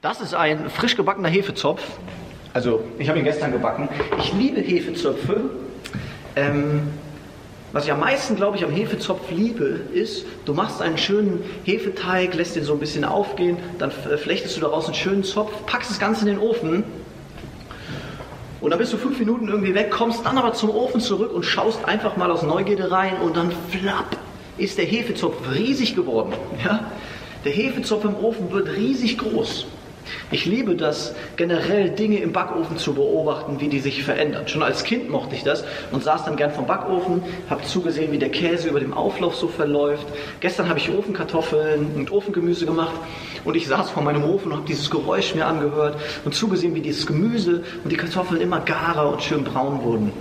Das ist ein frisch gebackener Hefezopf. Also, ich habe ihn gestern gebacken. Ich liebe Hefezöpfe. Ähm, was ich am meisten, glaube ich, am Hefezopf liebe, ist, du machst einen schönen Hefeteig, lässt den so ein bisschen aufgehen, dann flechtest du daraus einen schönen Zopf, packst das Ganze in den Ofen und dann bist du fünf Minuten irgendwie weg, kommst dann aber zum Ofen zurück und schaust einfach mal aus Neugierde rein und dann flapp ist der Hefezopf riesig geworden. Ja? Der Hefezopf im Ofen wird riesig groß. Ich liebe das, generell Dinge im Backofen zu beobachten, wie die sich verändern. Schon als Kind mochte ich das und saß dann gern vom Backofen, habe zugesehen, wie der Käse über dem Auflauf so verläuft. Gestern habe ich Ofenkartoffeln und Ofengemüse gemacht und ich saß vor meinem Ofen und habe dieses Geräusch mir angehört und zugesehen, wie dieses Gemüse und die Kartoffeln immer garer und schön braun wurden.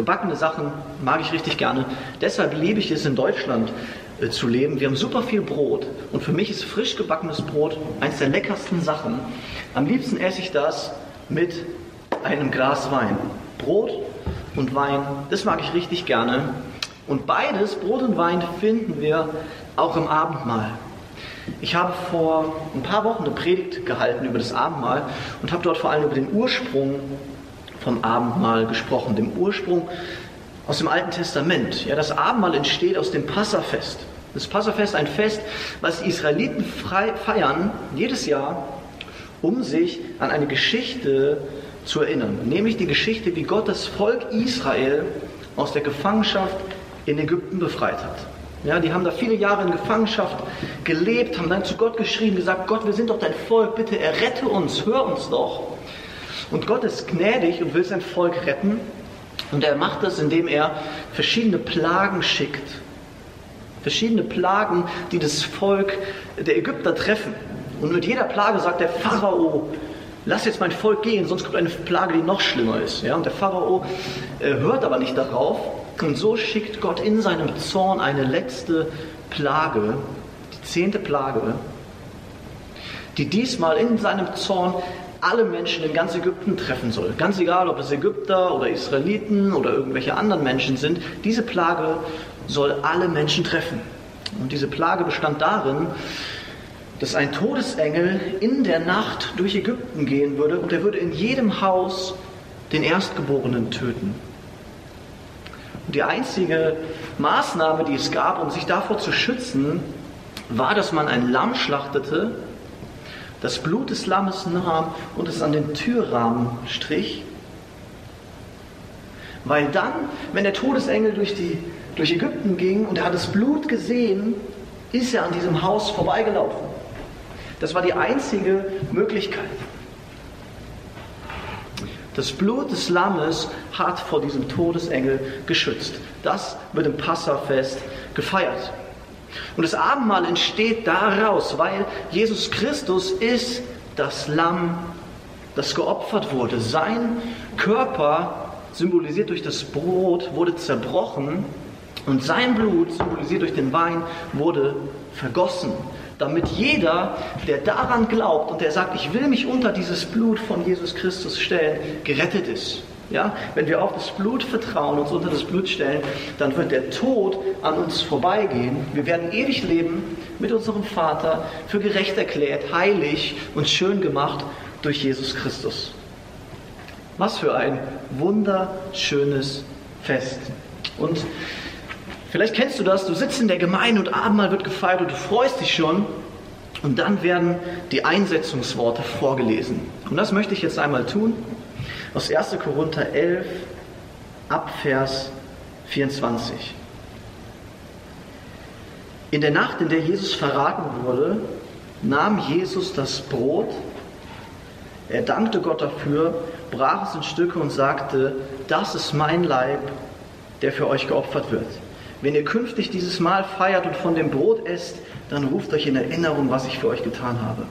Gebackene Sachen mag ich richtig gerne. Deshalb liebe ich es in Deutschland, zu leben. Wir haben super viel Brot und für mich ist frisch gebackenes Brot eines der leckersten Sachen. Am liebsten esse ich das mit einem Glas Wein. Brot und Wein, das mag ich richtig gerne. Und beides, Brot und Wein, finden wir auch im Abendmahl. Ich habe vor ein paar Wochen eine Predigt gehalten über das Abendmahl und habe dort vor allem über den Ursprung vom Abendmahl gesprochen, dem Ursprung aus dem Alten Testament. Ja, das Abendmahl entsteht aus dem Passafest. Das Passafest ein Fest, was die Israeliten feiern jedes Jahr, um sich an eine Geschichte zu erinnern. Nämlich die Geschichte, wie Gott das Volk Israel aus der Gefangenschaft in Ägypten befreit hat. Ja, die haben da viele Jahre in Gefangenschaft gelebt, haben dann zu Gott geschrien, gesagt, Gott, wir sind doch dein Volk, bitte errette uns, hör uns doch. Und Gott ist gnädig und will sein Volk retten. Und er macht das, indem er verschiedene Plagen schickt. Verschiedene Plagen, die das Volk der Ägypter treffen. Und mit jeder Plage sagt der Pharao, lass jetzt mein Volk gehen, sonst kommt eine Plage, die noch schlimmer ist. Ja, und der Pharao äh, hört aber nicht darauf. Und so schickt Gott in seinem Zorn eine letzte Plage, die zehnte Plage, die diesmal in seinem Zorn alle Menschen in ganz Ägypten treffen soll. Ganz egal, ob es Ägypter oder Israeliten oder irgendwelche anderen Menschen sind, diese Plage soll alle Menschen treffen. Und diese Plage bestand darin, dass ein Todesengel in der Nacht durch Ägypten gehen würde und er würde in jedem Haus den Erstgeborenen töten. Und die einzige Maßnahme, die es gab, um sich davor zu schützen, war, dass man ein Lamm schlachtete das Blut des Lammes nahm und es an den Türrahmen strich. Weil dann, wenn der Todesengel durch, die, durch Ägypten ging und er hat das Blut gesehen, ist er an diesem Haus vorbeigelaufen. Das war die einzige Möglichkeit. Das Blut des Lammes hat vor diesem Todesengel geschützt. Das wird im Passafest gefeiert. Und das Abendmahl entsteht daraus, weil Jesus Christus ist das Lamm, das geopfert wurde. Sein Körper, symbolisiert durch das Brot, wurde zerbrochen und sein Blut, symbolisiert durch den Wein, wurde vergossen, damit jeder, der daran glaubt und der sagt, ich will mich unter dieses Blut von Jesus Christus stellen, gerettet ist. Ja, wenn wir auf das Blut vertrauen, uns unter das Blut stellen, dann wird der Tod an uns vorbeigehen. Wir werden ewig leben mit unserem Vater, für gerecht erklärt, heilig und schön gemacht durch Jesus Christus. Was für ein wunderschönes Fest. Und vielleicht kennst du das, du sitzt in der Gemeinde und Abendmahl wird gefeiert und du freust dich schon. Und dann werden die Einsetzungsworte vorgelesen. Und das möchte ich jetzt einmal tun aus 1. Korinther 11 ab Vers 24. In der Nacht, in der Jesus verraten wurde, nahm Jesus das Brot, er dankte Gott dafür, brach es in Stücke und sagte, das ist mein Leib, der für euch geopfert wird. Wenn ihr künftig dieses Mahl feiert und von dem Brot esst, dann ruft euch in Erinnerung, was ich für euch getan habe.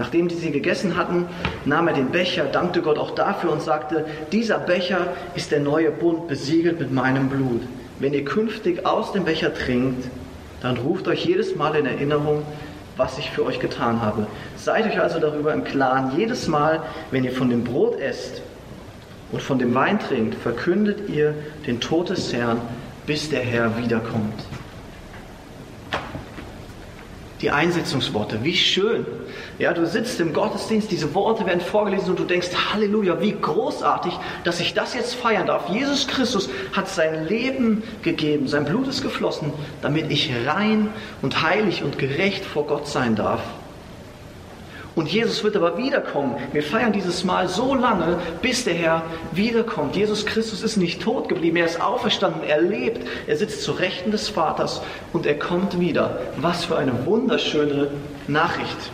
Nachdem die sie gegessen hatten, nahm er den Becher, dankte Gott auch dafür und sagte, dieser Becher ist der neue Bund, besiegelt mit meinem Blut. Wenn ihr künftig aus dem Becher trinkt, dann ruft euch jedes Mal in Erinnerung, was ich für euch getan habe. Seid euch also darüber im Klaren, jedes Mal, wenn ihr von dem Brot esst und von dem Wein trinkt, verkündet ihr den Tod des Herrn, bis der Herr wiederkommt. Die Einsetzungsworte. Wie schön. Ja, du sitzt im Gottesdienst, diese Worte werden vorgelesen und du denkst, Halleluja, wie großartig, dass ich das jetzt feiern darf. Jesus Christus hat sein Leben gegeben, sein Blut ist geflossen, damit ich rein und heilig und gerecht vor Gott sein darf. Und Jesus wird aber wiederkommen. Wir feiern dieses Mal so lange, bis der Herr wiederkommt. Jesus Christus ist nicht tot geblieben, er ist auferstanden, er lebt, er sitzt zu Rechten des Vaters und er kommt wieder. Was für eine wunderschöne Nachricht.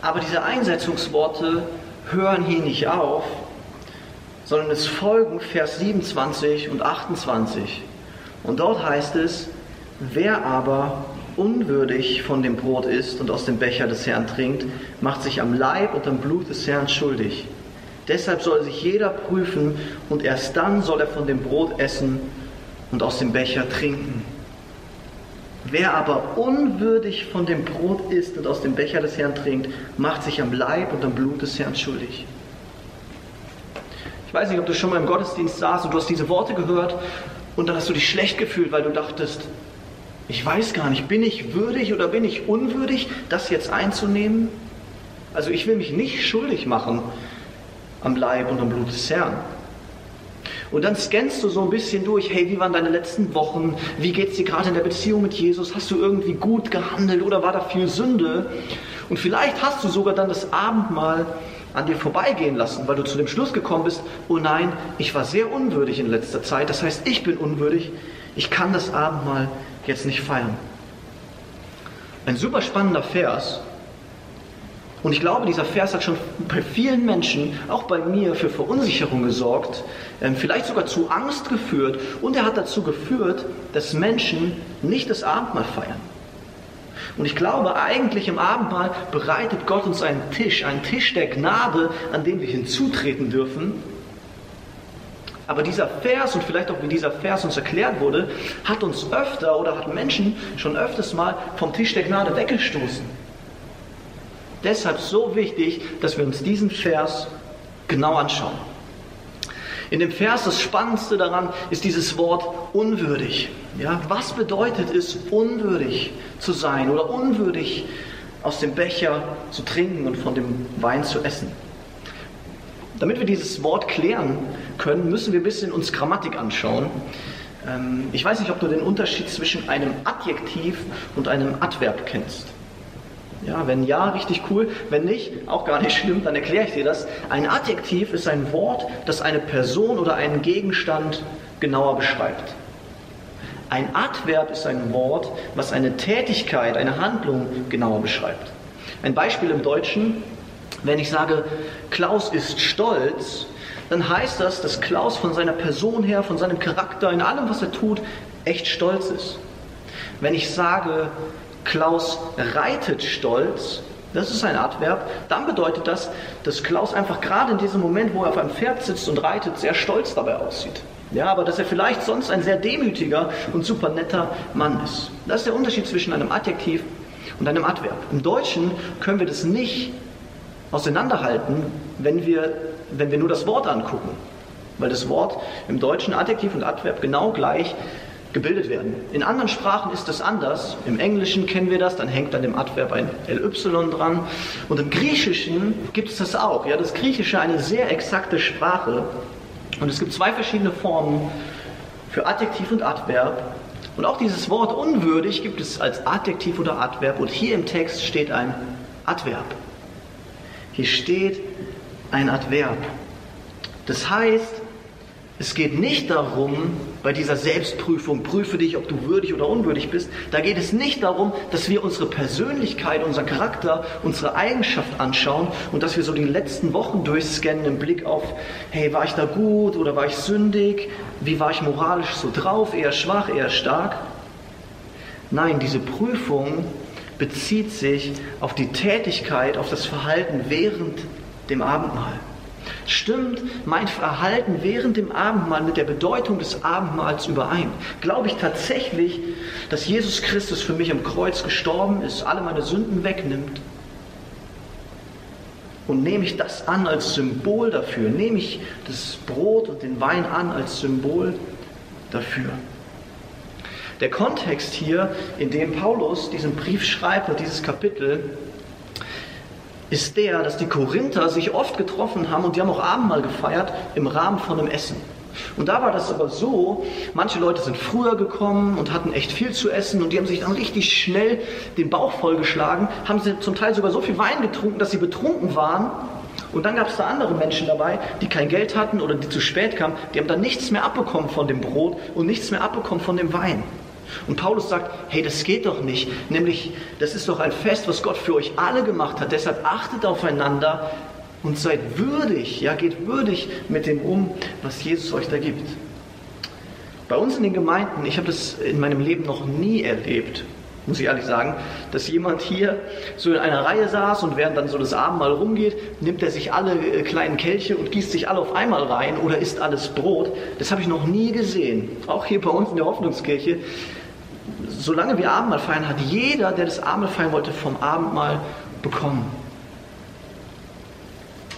Aber diese Einsetzungsworte hören hier nicht auf, sondern es folgen Vers 27 und 28. Und dort heißt es, wer aber unwürdig von dem Brot isst und aus dem Becher des Herrn trinkt, macht sich am Leib und am Blut des Herrn schuldig. Deshalb soll sich jeder prüfen und erst dann soll er von dem Brot essen und aus dem Becher trinken. Wer aber unwürdig von dem Brot isst und aus dem Becher des Herrn trinkt, macht sich am Leib und am Blut des Herrn schuldig. Ich weiß nicht, ob du schon mal im Gottesdienst saßt und du hast diese Worte gehört und dann hast du dich schlecht gefühlt, weil du dachtest, ich weiß gar nicht, bin ich würdig oder bin ich unwürdig, das jetzt einzunehmen? Also ich will mich nicht schuldig machen am Leib und am Blut des Herrn. Und dann scannst du so ein bisschen durch, hey, wie waren deine letzten Wochen? Wie geht es dir gerade in der Beziehung mit Jesus? Hast du irgendwie gut gehandelt oder war da viel Sünde? Und vielleicht hast du sogar dann das Abendmahl an dir vorbeigehen lassen, weil du zu dem Schluss gekommen bist, oh nein, ich war sehr unwürdig in letzter Zeit, das heißt, ich bin unwürdig, ich kann das Abendmahl jetzt nicht feiern. Ein super spannender Vers. Und ich glaube, dieser Vers hat schon bei vielen Menschen, auch bei mir, für Verunsicherung gesorgt, ähm, vielleicht sogar zu Angst geführt. Und er hat dazu geführt, dass Menschen nicht das Abendmahl feiern. Und ich glaube, eigentlich im Abendmahl bereitet Gott uns einen Tisch, einen Tisch der Gnade, an den wir hinzutreten dürfen aber dieser Vers und vielleicht auch wie dieser Vers uns erklärt wurde, hat uns öfter oder hat Menschen schon öfters mal vom Tisch der Gnade weggestoßen. Deshalb so wichtig, dass wir uns diesen Vers genau anschauen. In dem Vers das Spannendste daran ist dieses Wort unwürdig. Ja, was bedeutet es, unwürdig zu sein oder unwürdig aus dem Becher zu trinken und von dem Wein zu essen? Damit wir dieses Wort klären können, müssen wir ein bisschen uns Grammatik anschauen. Ähm, ich weiß nicht, ob du den Unterschied zwischen einem Adjektiv und einem Adverb kennst. Ja, wenn ja, richtig cool. Wenn nicht, auch gar nicht schlimm, dann erkläre ich dir das. Ein Adjektiv ist ein Wort, das eine Person oder einen Gegenstand genauer beschreibt. Ein Adverb ist ein Wort, was eine Tätigkeit, eine Handlung genauer beschreibt. Ein Beispiel im Deutschen, wenn ich sage, Klaus ist stolz, dann heißt das, dass Klaus von seiner Person her, von seinem Charakter, in allem, was er tut, echt stolz ist. Wenn ich sage, Klaus reitet stolz, das ist ein Adverb, dann bedeutet das, dass Klaus einfach gerade in diesem Moment, wo er auf einem Pferd sitzt und reitet, sehr stolz dabei aussieht. Ja, aber dass er vielleicht sonst ein sehr demütiger und super netter Mann ist. Das ist der Unterschied zwischen einem Adjektiv und einem Adverb. Im Deutschen können wir das nicht auseinanderhalten, wenn wir, wenn wir nur das Wort angucken. Weil das Wort im Deutschen Adjektiv und Adverb genau gleich gebildet werden. In anderen Sprachen ist das anders. Im Englischen kennen wir das, dann hängt an dem Adverb ein LY dran. Und im Griechischen gibt es das auch. Ja, das Griechische eine sehr exakte Sprache. Und es gibt zwei verschiedene Formen für Adjektiv und Adverb. Und auch dieses Wort unwürdig gibt es als Adjektiv oder Adverb. Und hier im Text steht ein Adverb. Hier steht ein Adverb. Das heißt, es geht nicht darum, bei dieser Selbstprüfung, prüfe dich, ob du würdig oder unwürdig bist, da geht es nicht darum, dass wir unsere Persönlichkeit, unseren Charakter, unsere Eigenschaft anschauen und dass wir so die letzten Wochen durchscannen im Blick auf, hey, war ich da gut oder war ich sündig? Wie war ich moralisch so drauf? Eher schwach, eher stark? Nein, diese Prüfung bezieht sich auf die Tätigkeit, auf das Verhalten während dem Abendmahl. Stimmt mein Verhalten während dem Abendmahl mit der Bedeutung des Abendmahls überein? Glaube ich tatsächlich, dass Jesus Christus für mich am Kreuz gestorben ist, alle meine Sünden wegnimmt? Und nehme ich das an als Symbol dafür? Nehme ich das Brot und den Wein an als Symbol dafür? Der Kontext hier, in dem Paulus diesen Brief schreibt und dieses Kapitel, ist der, dass die Korinther sich oft getroffen haben und die haben auch Abendmahl gefeiert im Rahmen von einem Essen. Und da war das aber so, manche Leute sind früher gekommen und hatten echt viel zu essen und die haben sich dann richtig schnell den Bauch vollgeschlagen, haben sie zum Teil sogar so viel Wein getrunken, dass sie betrunken waren. Und dann gab es da andere Menschen dabei, die kein Geld hatten oder die zu spät kamen, die haben dann nichts mehr abbekommen von dem Brot und nichts mehr abbekommen von dem Wein. Und Paulus sagt, hey, das geht doch nicht. Nämlich, das ist doch ein Fest, was Gott für euch alle gemacht hat. Deshalb achtet aufeinander und seid würdig, ja, geht würdig mit dem um, was Jesus euch da gibt. Bei uns in den Gemeinden, ich habe das in meinem Leben noch nie erlebt, muss ich ehrlich sagen, dass jemand hier so in einer Reihe saß und während dann so das Abendmahl rumgeht, nimmt er sich alle äh, kleinen Kelche und gießt sich alle auf einmal rein oder isst alles Brot. Das habe ich noch nie gesehen. Auch hier bei uns in der Hoffnungskirche. Solange wir Abendmahl feiern, hat jeder, der das Abendmahl feiern wollte, vom Abendmahl bekommen.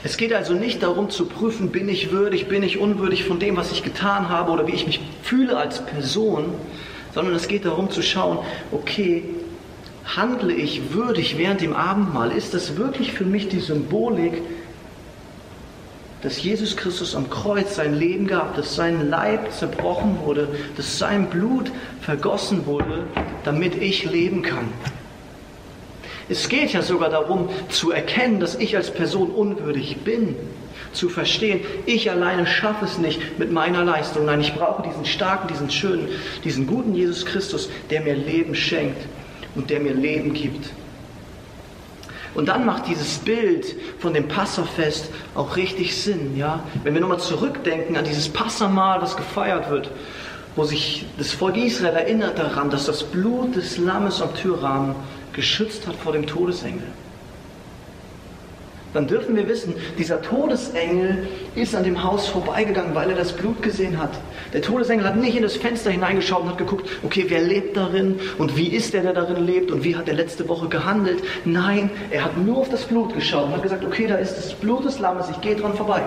Es geht also nicht darum zu prüfen, bin ich würdig, bin ich unwürdig von dem, was ich getan habe oder wie ich mich fühle als Person, sondern es geht darum zu schauen, okay, handle ich würdig während dem Abendmahl? Ist das wirklich für mich die Symbolik, dass Jesus Christus am Kreuz sein Leben gab, dass sein Leib zerbrochen wurde, dass sein Blut vergossen wurde, damit ich leben kann? Es geht ja sogar darum zu erkennen, dass ich als Person unwürdig bin. Zu verstehen, ich alleine schaffe es nicht mit meiner Leistung. Nein, ich brauche diesen starken, diesen schönen, diesen guten Jesus Christus, der mir Leben schenkt und der mir Leben gibt. Und dann macht dieses Bild von dem Passafest auch richtig Sinn, ja? Wenn wir nochmal zurückdenken an dieses Passamal, das gefeiert wird, wo sich das Volk Israel erinnert daran, dass das Blut des Lammes am Türrahmen geschützt hat vor dem Todesengel. Dann dürfen wir wissen, dieser Todesengel ist an dem Haus vorbeigegangen, weil er das Blut gesehen hat. Der Todesengel hat nicht in das Fenster hineingeschaut und hat geguckt, okay, wer lebt darin und wie ist der, der darin lebt und wie hat er letzte Woche gehandelt. Nein, er hat nur auf das Blut geschaut und hat gesagt, okay, da ist das Blut des Lammes, ich gehe dran vorbei.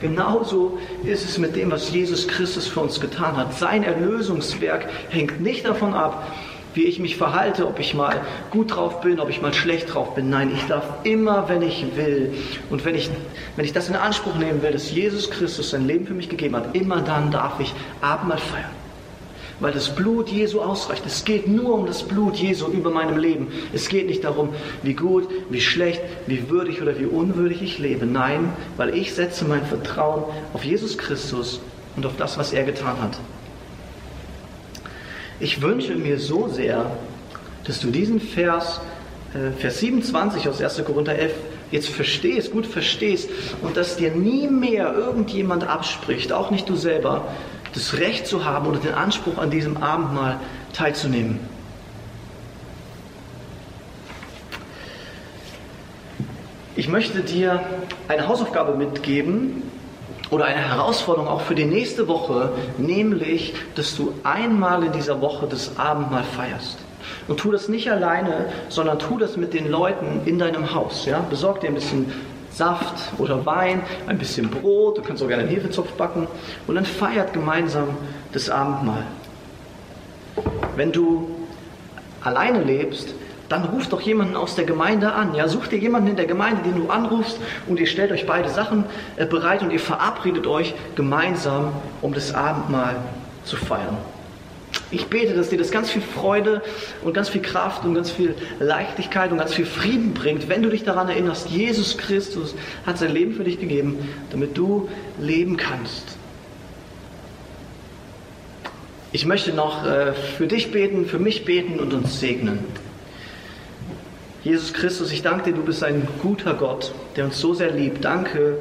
Genauso ist es mit dem, was Jesus Christus für uns getan hat. Sein Erlösungswerk hängt nicht davon ab, wie ich mich verhalte, ob ich mal gut drauf bin, ob ich mal schlecht drauf bin. Nein, ich darf immer, wenn ich will und wenn ich, wenn ich das in Anspruch nehmen will, dass Jesus Christus sein Leben für mich gegeben hat, immer dann darf ich Abendmahl feiern. Weil das Blut Jesu ausreicht. Es geht nur um das Blut Jesu über meinem Leben. Es geht nicht darum, wie gut, wie schlecht, wie würdig oder wie unwürdig ich lebe. Nein, weil ich setze mein Vertrauen auf Jesus Christus und auf das, was er getan hat. Ich wünsche mir so sehr, dass du diesen Vers, äh, Vers 27 aus 1. Korinther 11, jetzt verstehst, gut verstehst und dass dir nie mehr irgendjemand abspricht, auch nicht du selber, das Recht zu haben oder den Anspruch an diesem Abendmahl teilzunehmen. Ich möchte dir eine Hausaufgabe mitgeben, oder eine Herausforderung auch für die nächste Woche, nämlich, dass du einmal in dieser Woche das Abendmahl feierst. Und tu das nicht alleine, sondern tu das mit den Leuten in deinem Haus. Ja? Besorg dir ein bisschen Saft oder Wein, ein bisschen Brot, du kannst auch gerne einen Hefezopf backen und dann feiert gemeinsam das Abendmahl. Wenn du alleine lebst, dann ruf doch jemanden aus der Gemeinde an. Ja, such dir jemanden in der Gemeinde, den du anrufst und ihr stellt euch beide Sachen äh, bereit und ihr verabredet euch gemeinsam, um das Abendmahl zu feiern. Ich bete, dass dir das ganz viel Freude und ganz viel Kraft und ganz viel Leichtigkeit und ganz viel Frieden bringt, wenn du dich daran erinnerst, Jesus Christus hat sein Leben für dich gegeben, damit du leben kannst. Ich möchte noch äh, für dich beten, für mich beten und uns segnen. Jesus Christus, ich danke dir, du bist ein guter Gott, der uns so sehr liebt. Danke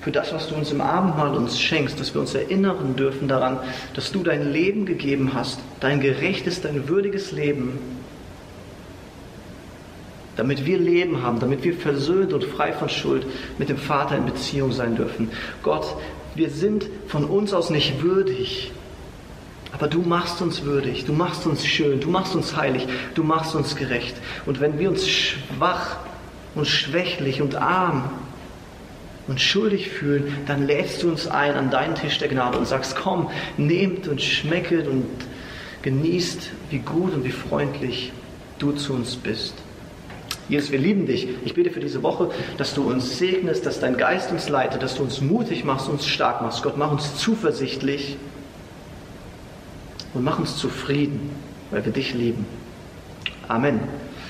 für das, was du uns im Abendmahl uns schenkst, dass wir uns erinnern dürfen daran, dass du dein Leben gegeben hast, dein gerechtes, dein würdiges Leben, damit wir Leben haben, damit wir versöhnt und frei von Schuld mit dem Vater in Beziehung sein dürfen. Gott, wir sind von uns aus nicht würdig, aber du machst uns würdig, du machst uns schön, du machst uns heilig, du machst uns gerecht. Und wenn wir uns schwach und schwächlich und arm und schuldig fühlen, dann lädst du uns ein an deinen Tisch der Gnade und sagst, komm, nehmt und schmecket und genießt, wie gut und wie freundlich du zu uns bist. Jesus, wir lieben dich. Ich bete für diese Woche, dass du uns segnest, dass dein Geist uns leitet, dass du uns mutig machst, uns stark machst. Gott, mach uns zuversichtlich und mach uns zufrieden, weil wir dich lieben. Amen.